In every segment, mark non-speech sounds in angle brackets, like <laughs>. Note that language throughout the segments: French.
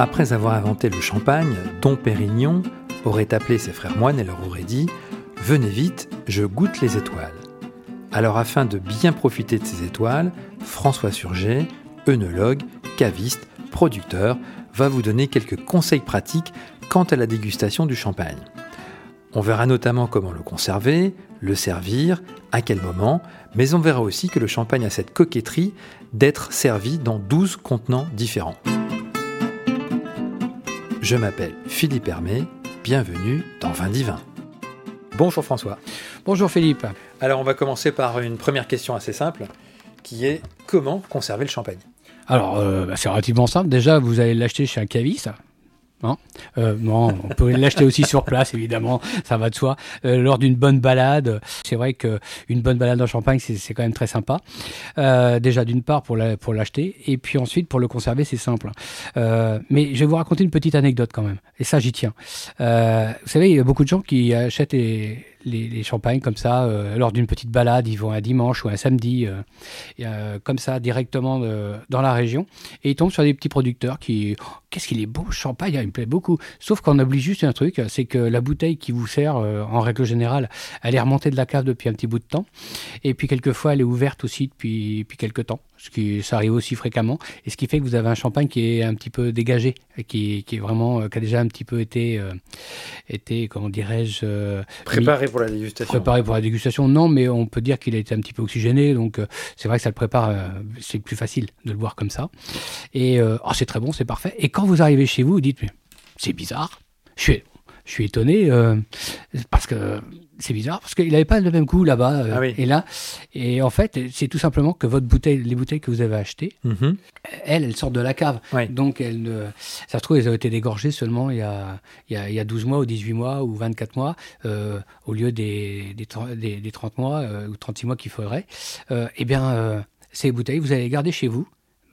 Après avoir inventé le champagne, Dom Pérignon aurait appelé ses frères moines et leur aurait dit Venez vite, je goûte les étoiles. Alors afin de bien profiter de ces étoiles, François Surget, œnologue, caviste, producteur, va vous donner quelques conseils pratiques quant à la dégustation du champagne. On verra notamment comment le conserver, le servir, à quel moment, mais on verra aussi que le champagne a cette coquetterie d'être servi dans 12 contenants différents. Je m'appelle Philippe Hermé, bienvenue dans Vin Divin. Bonjour François. Bonjour Philippe. Alors on va commencer par une première question assez simple, qui est comment conserver le champagne? Alors euh, bah, c'est relativement simple. Déjà, vous allez l'acheter chez un caviste. Non, euh, non, on peut l'acheter aussi sur place, évidemment, ça va de soi. Euh, lors d'une bonne balade, c'est vrai que une bonne balade en Champagne, c'est quand même très sympa. Euh, déjà d'une part pour la, pour l'acheter, et puis ensuite pour le conserver, c'est simple. Euh, mais je vais vous raconter une petite anecdote quand même, et ça j'y tiens. Euh, vous savez, il y a beaucoup de gens qui achètent les, les, champagnes comme ça euh, lors d'une petite balade, ils vont un dimanche ou un samedi, euh, euh, comme ça directement dans la région, et ils tombent sur des petits producteurs qui, oh, qu'est-ce qu'il est beau champagne, il me plaît beaucoup. Sauf qu'on oublie juste un truc, c'est que la bouteille qui vous sert, en règle générale, elle est remontée de la cave depuis un petit bout de temps, et puis quelquefois elle est ouverte aussi depuis, depuis quelques temps, ce qui ça arrive aussi fréquemment, et ce qui fait que vous avez un champagne qui est un petit peu dégagé, qui, qui est vraiment, qui a déjà un petit peu été, été comment dirais-je, Préparé pour la dégustation. Préparé pour la dégustation, non, mais on peut dire qu'il a été un petit peu oxygéné, donc euh, c'est vrai que ça le prépare, euh, c'est plus facile de le boire comme ça. Et euh, oh, c'est très bon, c'est parfait. Et quand vous arrivez chez vous, vous dites, mais c'est bizarre, je suis, je suis étonné, euh, parce que c'est bizarre, parce qu'il n'avait pas le même goût là-bas euh, Ah oui. et là. Et en fait, c'est tout simplement que votre bouteille, les bouteilles que vous avez achetées, Mhm. elles, elles sortent de la cave. Donc, elles ça se trouve, elles ont été dégorgées seulement il y a, il y a, il y a 12 mois ou 18 mois ou 24 mois, euh, au lieu des, des, 30 des- des 30 mois ou 36 mois qu'il faudrait. Eh bien, ces bouteilles, vous allez les garder chez vous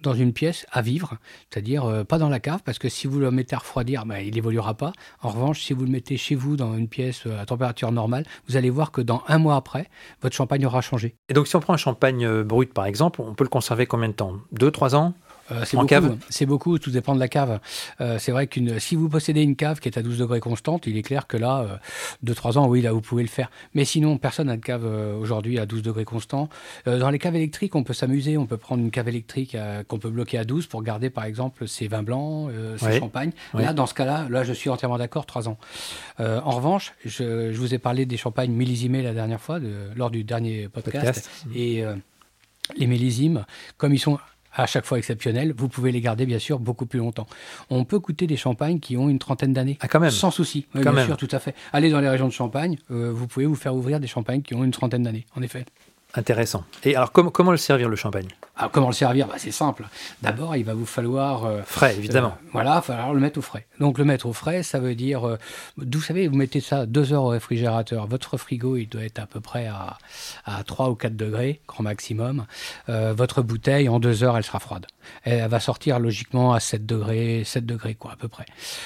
dans une pièce à vivre, c'est-à-dire euh, pas dans la cave, parce que si vous le mettez à refroidir, ben, il évoluera pas. En revanche, si vous le mettez chez vous dans une pièce euh, à température normale, vous allez voir que dans un mois après, votre champagne aura changé. Et donc si on prend un champagne euh, brut par exemple, on peut le conserver combien de temps? Deux, trois ans? Euh, c'est En beaucoup, cave C'est beaucoup, tout dépend de la cave. Euh, c'est vrai qu'une, si vous possédez une cave qui est à 12 degrés constante, il est clair que là, 2-3 ans, oui, là, vous pouvez le faire. Mais sinon, personne n'a de cave euh, aujourd'hui à 12 degrés constants. Euh, dans les caves électriques, on peut s'amuser. On peut prendre une cave électrique euh, qu'on peut bloquer à 12 pour garder, par exemple, ses vins blancs, euh, ses Ouais. champagnes. Ouais. Là, dans ce cas-là, là, je suis entièrement d'accord, 3 ans. Euh, en revanche, je, je vous ai parlé des champagnes millésimés la dernière fois, de- lors du dernier podcast. Podcast. Et euh, les millésimes, comme ils sont à chaque fois exceptionnels, vous pouvez les garder bien sûr beaucoup plus longtemps. On peut goûter des champagnes qui ont une trentaine d'années. Ah quand même Sans souci, Oui, bien même. sûr, tout à fait. Allez dans les régions de Champagne, euh, vous pouvez vous faire ouvrir des champagnes qui ont une trentaine d'années, en effet. Intéressant. Et alors comment, comment le servir le champagne? Alors, comment le servir? Bah, C'est simple. D'abord, il va vous falloir... euh, Frais évidemment. euh, voilà, il va falloir le mettre au frais. Donc le mettre au frais, ça veut dire, euh, vous savez, vous mettez ça deux heures au réfrigérateur. Votre frigo, il doit être à peu près à, à 3 ou 4 degrés, grand maximum. Votre bouteille, en deux heures, elle sera froide. Elle va sortir logiquement à 7 degrés, 7 degrés quoi, à peu près.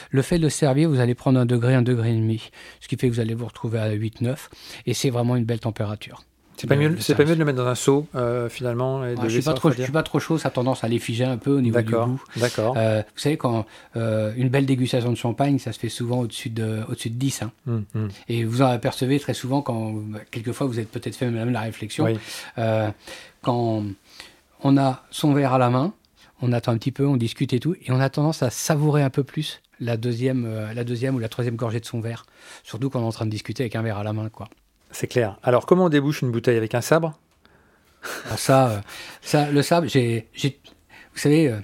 Le fait de le servir, vous allez prendre un degré, un degré et demi, ce qui fait que vous allez vous retrouver à 8-9, et c'est vraiment une belle température. C'est pas, mieux, le c'est pas mieux de le mettre dans un seau euh, finalement et de Ah, je suis laisser pas trop, je refroidir suis pas trop chaud, ça a tendance à les figer un peu au niveau du goût. d'accord. Euh, vous savez, quand euh, une belle dégustation de champagne, ça se fait souvent au-dessus de, au-dessus de 10. hein. Hum, hum. Et vous en apercevez très souvent quand, quelquefois, vous êtes peut-être fait même la réflexion. Oui. Quand on a son verre à la main, on attend un petit peu, on discute et tout, et on a tendance à savourer un peu plus la deuxième, la deuxième ou la troisième gorgée de son verre. Surtout quand on est en train de discuter avec un verre à la main, quoi. C'est clair. Alors comment on débouche une bouteille avec un sabre? Alors ça, euh, ça, le sable, j'ai, vous savez, euh,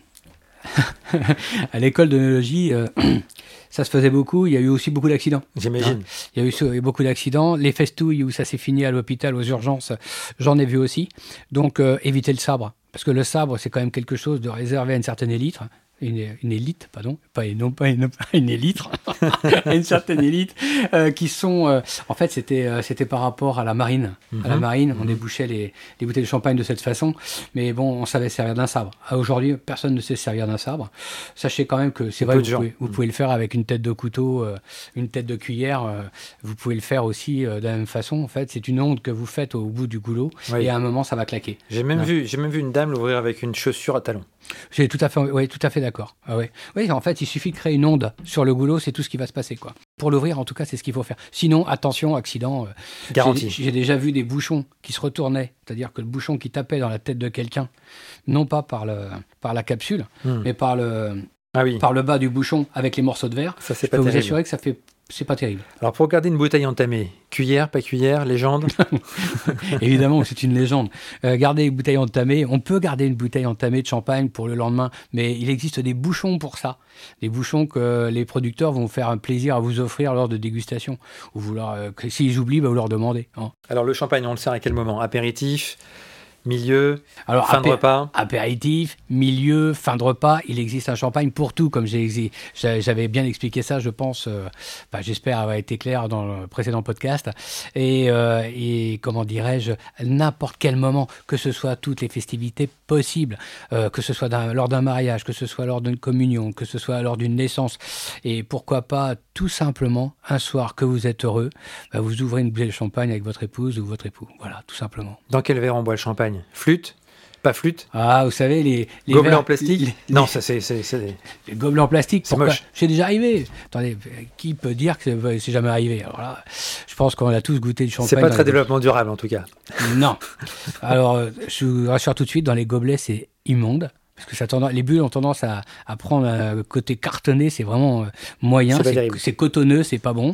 <laughs> à l'école d'œnologie, euh, <clears throat> ça se faisait beaucoup. Il y a eu aussi beaucoup d'accidents. J'imagine. Il y a eu, il y a eu beaucoup d'accidents. Les festouilles où ça s'est fini à l'hôpital, aux urgences, j'en ai vu aussi. Donc, euh, évitez le sabre. Parce que le sabre, c'est quand même quelque chose de réservé à une certaine élite. Une, une élite, pardon, pas une, non pas une, élite, <laughs> une certaine élite, euh, qui sont, euh, en fait, c'était, euh, c'était par rapport à la marine. À la Mhm. marine, on débouchait les, les bouteilles de champagne de cette façon, mais bon, on savait servir d'un sabre. Aujourd'hui, personne ne sait servir d'un sabre. Sachez quand même que c'est vrai, vous pouvez, vous pouvez le faire avec une tête de couteau, une tête de cuillère. vous pouvez le faire aussi de la même façon. En fait, c'est une onde que vous faites au bout du goulot, Oui. et à un moment, ça va claquer. J'ai même Ouais. vu, même vu une dame l'ouvrir avec une chaussure à talons. J'ai tout à fait, oui, tout à fait d'accord. Ah ouais. Oui, en fait, il suffit de créer une onde sur le goulot, c'est tout ce qui va se passer, quoi. Pour l'ouvrir, en tout cas, c'est ce qu'il faut faire. Sinon, attention, accident. euh, Garanti. j'ai- déjà vu des bouchons qui se retournaient, c'est-à-dire que le bouchon qui tapait dans la tête de quelqu'un, non pas par, le, par la capsule, Hmm. mais par le, Ah oui, par le bas du bouchon avec les morceaux de verre, ça c'est je pas peux vous assurer que ça fait. C'est pas terrible. Alors pour garder une bouteille entamée, cuillère, pas cuillère, légende <laughs> Évidemment, c'est une légende. Euh, garder une bouteille entamée, on peut garder une bouteille entamée de champagne pour le lendemain, mais il existe des bouchons pour ça. Des bouchons que les producteurs vont faire un plaisir à vous offrir lors de dégustation. Ou vous leur, euh, s'ils oublient, bah, vous leur demandez. hein. Alors le champagne, on le sert à quel moment? Apéritif, milieu, Alors, fin de repas apéritif, milieu, fin de repas, il existe un champagne pour tout, comme j'avais bien expliqué ça, je pense, euh, j'espère avoir été clair dans le précédent podcast. Et, euh, et comment dirais-je, n'importe quel moment, que ce soit toutes les festivités possibles, euh, que ce soit lors d'un mariage, que ce soit lors d'une communion, que ce soit lors d'une naissance, et pourquoi pas tout simplement un soir que vous êtes heureux, bah, vous ouvrez une bouteille de champagne avec votre épouse ou votre époux. Voilà, tout simplement. Dans quel verre on boit le champagne? Flûte Pas flûte Ah, vous savez, les, les Gobelet verres- en plastique les- Non, ça c'est... Les gobelets en plastique, C'est moche. C'est déjà arrivé. Attendez, qui peut dire que c'est- jamais arrivé Alors là, je pense qu'on a tous goûté du champagne. C'est pas très développement durable en tout cas. gobelets. Non. Alors, euh, je vous rassure tout de suite, dans les gobelets, c'est immonde. Parce que ça tendance- les bulles ont tendance à, à prendre un côté cartonné, c'est vraiment euh, moyen, c'est cotonneux, c'est pas bon.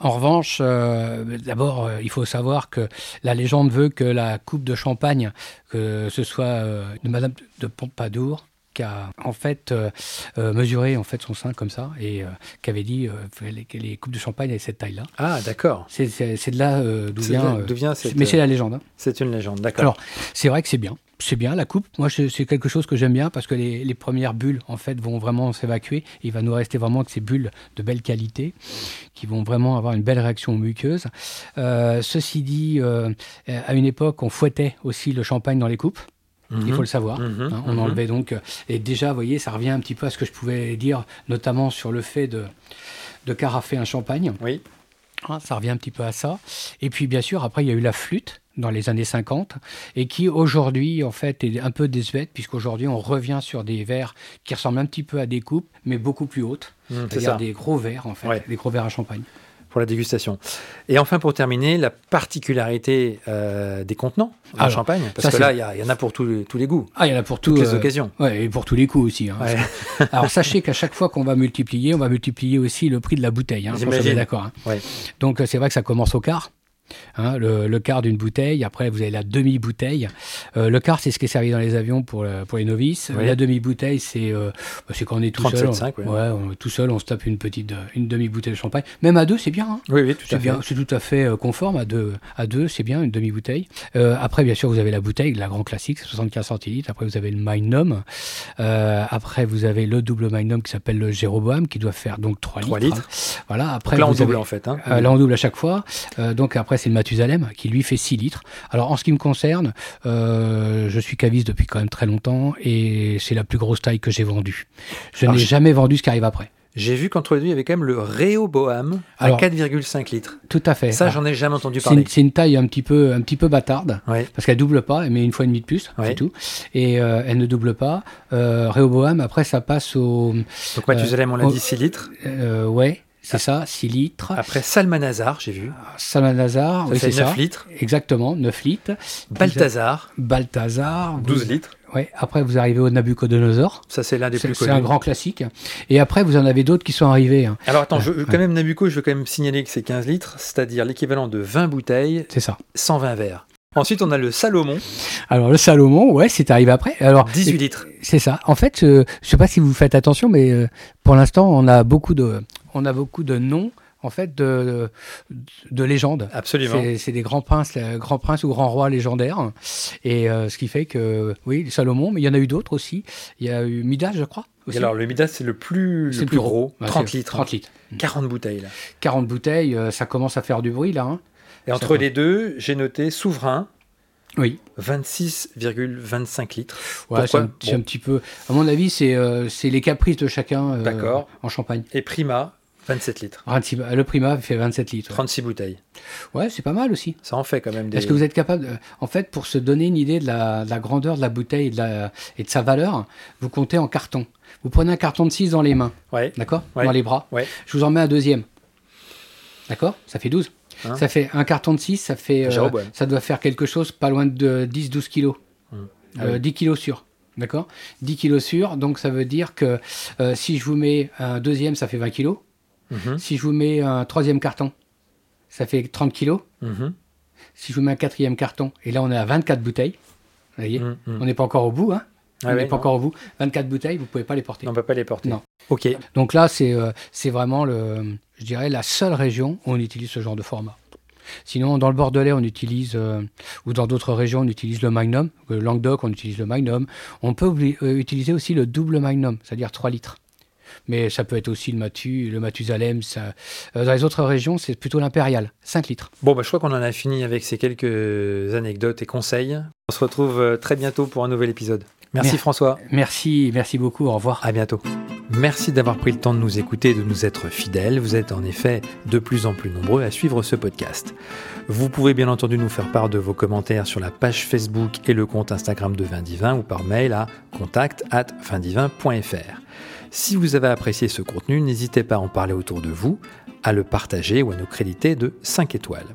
En revanche, euh, d'abord, euh, il faut savoir que la légende veut que la coupe de champagne, que ce soit euh, de Madame de Pompadour, qui a en fait euh, euh, mesuré en fait son sein comme ça et euh, qui avait dit euh, les coupes de champagne avaient cette taille-là. Ah d'accord. C'est- de là d'où vient. vient cette- mais c'est la légende. hein. C'est une légende, d'accord. Alors, c'est vrai que c'est bien. C'est bien la coupe. Moi, c'est quelque chose que j'aime bien parce que les, les premières bulles, en fait, vont vraiment s'évacuer. Il va nous rester vraiment que ces bulles de belle qualité qui vont vraiment avoir une belle réaction muqueuse. Ceci dit, à une époque, on fouettait aussi le champagne dans les coupes. Il faut le savoir. Mhm, hein, on mhm. enlevait donc. euh, Et déjà, vous voyez, ça revient un petit peu à ce que je pouvais dire, notamment sur le fait de, de carafer un champagne. Oui. Hein, ça revient un petit peu à ça. Et puis, bien sûr, après, il y a eu la flûte dans les années 50 et qui aujourd'hui en fait est un peu désuète puisqu'aujourd'hui on revient sur des verres qui ressemblent un petit peu à des coupes mais beaucoup plus hautes Mhm, c'est c'est-à-dire des gros verres en fait Ouais. des gros verres à champagne Pour la dégustation. Et enfin pour terminer, la particularité euh, des contenants en Alors, champagne. Parce ça, que là, il y, en a pour tous les, tous les goûts, ah il y en a pour tout, toutes les euh, occasions. ouais, et pour tous les coups aussi hein. Ouais. alors sachez qu'à chaque fois qu'on va multiplier on va multiplier aussi le prix de la bouteille hein, J'imagine. d'accord hein. Ouais. donc euh, c'est vrai que ça commence au quart Hein, le, le quart d'une bouteille, après vous avez la demi-bouteille. Euh, le quart, c'est ce qui est servi dans les avions pour, le- pour les novices. Oui. La demi-bouteille, c'est euh, bah, quand on est tout 37,5, seul. ouais. Ouais, on tout seul, on se tape une petite, euh, une demi-bouteille de champagne. Même à deux, c'est bien. hein. Oui, oui, tout C'est à fait. bien, c'est tout à fait euh, conforme à deux, à deux, c'est bien une demi-bouteille. Euh, après, bien sûr, vous avez la bouteille, la grand classique, c'est 75 centilitres. Après, vous avez le Magnum. Euh, après, vous avez le double Magnum qui s'appelle le Jéroboam, qui doit faire donc 3 litres. Trois litres. Voilà. Après, Donc là, on vous double avez- en fait. hein. euh, là, on double à chaque fois. Euh, donc après, c'est le Mathusalem qui lui fait 6 litres. Alors en ce qui me concerne, euh, je suis caviste depuis quand même très longtemps et c'est la plus grosse taille que j'ai vendue. Je n'ai jamais vendu ce qui arrive après. J'ai vu qu'entre les deux, il y avait quand même le Rehoboam à Alors- 4,5 litres. Tout à fait. Ça, j'en ai jamais entendu parler. c'est une taille un petit peu, un petit peu bâtarde. Ouais. Parce qu'elle double pas, elle met une fois et demie de plus, Ouais. c'est tout. Et euh, elle ne double pas. Euh, après, ça passe au. Donc Mathusalem, on l'a oh. dit 6 litres. euh, ouais, c'est ça, 6 litres. Après Salmanazar, j'ai vu. Ça oui, fait c'est 9 ça. litres. Exactement, 9 litres. Balthazar, Balthazar. 12 litres. Ouais, après, vous arrivez au Nabucodonosor. Ça, c'est l'un des plus c'est un grand classique. Et après, vous en avez d'autres qui sont arrivés. hein. Alors attends, je, Ouais. quand même Nabucco, je veux quand même signaler que c'est 15 litres, c'est-à-dire l'équivalent de 20 bouteilles, C'est ça. 120 verres. Ensuite, on a le Salomon, Alors, le Salomon, ouais, c'est arrivé après. Alors, 18 litres. c'est ça. En fait, euh, je sais pas si vous faites attention, mais euh, pour l'instant, on a beaucoup de, on a beaucoup de noms, en fait, de, de légendes. Absolument. C'est des grands princes, grands princes ou grands rois légendaires. Et euh, ce qui fait que, oui, Salomon, mais il y en a eu d'autres aussi. Il y a eu Midas, je crois. Et alors, le Midas, c'est le plus, le plus gros, Ouais, 30 c'est- litres. 30 litres. 40 bouteilles, là. 40 bouteilles, euh, ça commence à faire du bruit, là. hein. Et Ça entre va. les deux, j'ai noté Souverain, Oui. 26,25 litres. Ouais, c'est un, c'est Bon. un petit peu. À mon avis, c'est euh, les caprices de chacun euh, en Champagne. Et Prima, 27 litres. 26 le Prima fait 27 litres. ouais. 36 bouteilles. Ouais, c'est pas mal aussi. Ça en fait quand même des. Est-ce que vous êtes capable, de- en fait, pour se donner une idée de la, de la grandeur de la bouteille et de, la- et de sa valeur, vous comptez en carton. Vous prenez un carton de 6 dans les mains, Ouais. d'accord? Ouais. Dans les bras. Ouais. Je vous en mets un deuxième. D'accord? Ça fait 12. Hein? Ça fait un carton de 6, ça fait. euh, ça doit faire quelque chose pas loin de 10-12 kilos. Hum. Euh, Oui. 10 kilos sur. D'accord? 10 kilos sur, donc ça veut dire que euh, si je vous mets un deuxième, ça fait 20 kilos. Mhm, Si je vous mets un troisième carton, ça fait 30 kilos. mhm, Si je vous mets un quatrième carton, et là on est à 24 bouteilles, vous voyez, mhm, on n'est pas encore au bout, hein Ah on n'est pas non. encore au bout. 24 bouteilles, vous pouvez pas les porter. On ne peut pas les porter. Non. Ok. Donc là, c'est euh, c'est vraiment, le, je dirais, la seule région où on utilise ce genre de format. Sinon, dans le Bordelais, on utilise, euh, ou dans d'autres régions, on utilise le Magnum. Le Languedoc, on utilise le Magnum. On peut euh, utiliser aussi le double Magnum, c'est-à-dire 3 litres. Mais ça peut être aussi le Matu, le Mathusalem. Ça... euh, dans les autres régions, c'est plutôt l'impérial, 5 litres. Bon, bah, je crois qu'on en a fini avec ces quelques anecdotes et conseils. On se retrouve euh, très bientôt pour un nouvel épisode. Merci. François. Merci, merci beaucoup. Au revoir. À bientôt. Merci d'avoir pris le temps de nous écouter et de nous être fidèles. Vous êtes en effet de plus en plus nombreux à suivre ce podcast. Vous pouvez bien entendu nous faire part de vos commentaires sur la page Facebook et le compte Instagram de Vindivin ou par mail à contact at vindivin.fr. Si vous avez apprécié ce contenu, n'hésitez pas à en parler autour de vous, à le partager ou à nous créditer de 5 étoiles.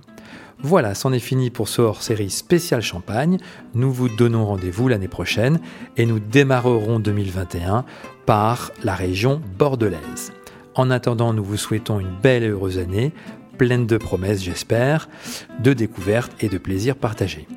Voilà, c'en est fini pour ce hors-série spécial Champagne. Nous vous donnons rendez-vous l'année prochaine et nous démarrerons 2021 par la région bordelaise. En attendant, nous vous souhaitons une belle et heureuse année, pleine de promesses, j'espère, de découvertes et de plaisirs partagés.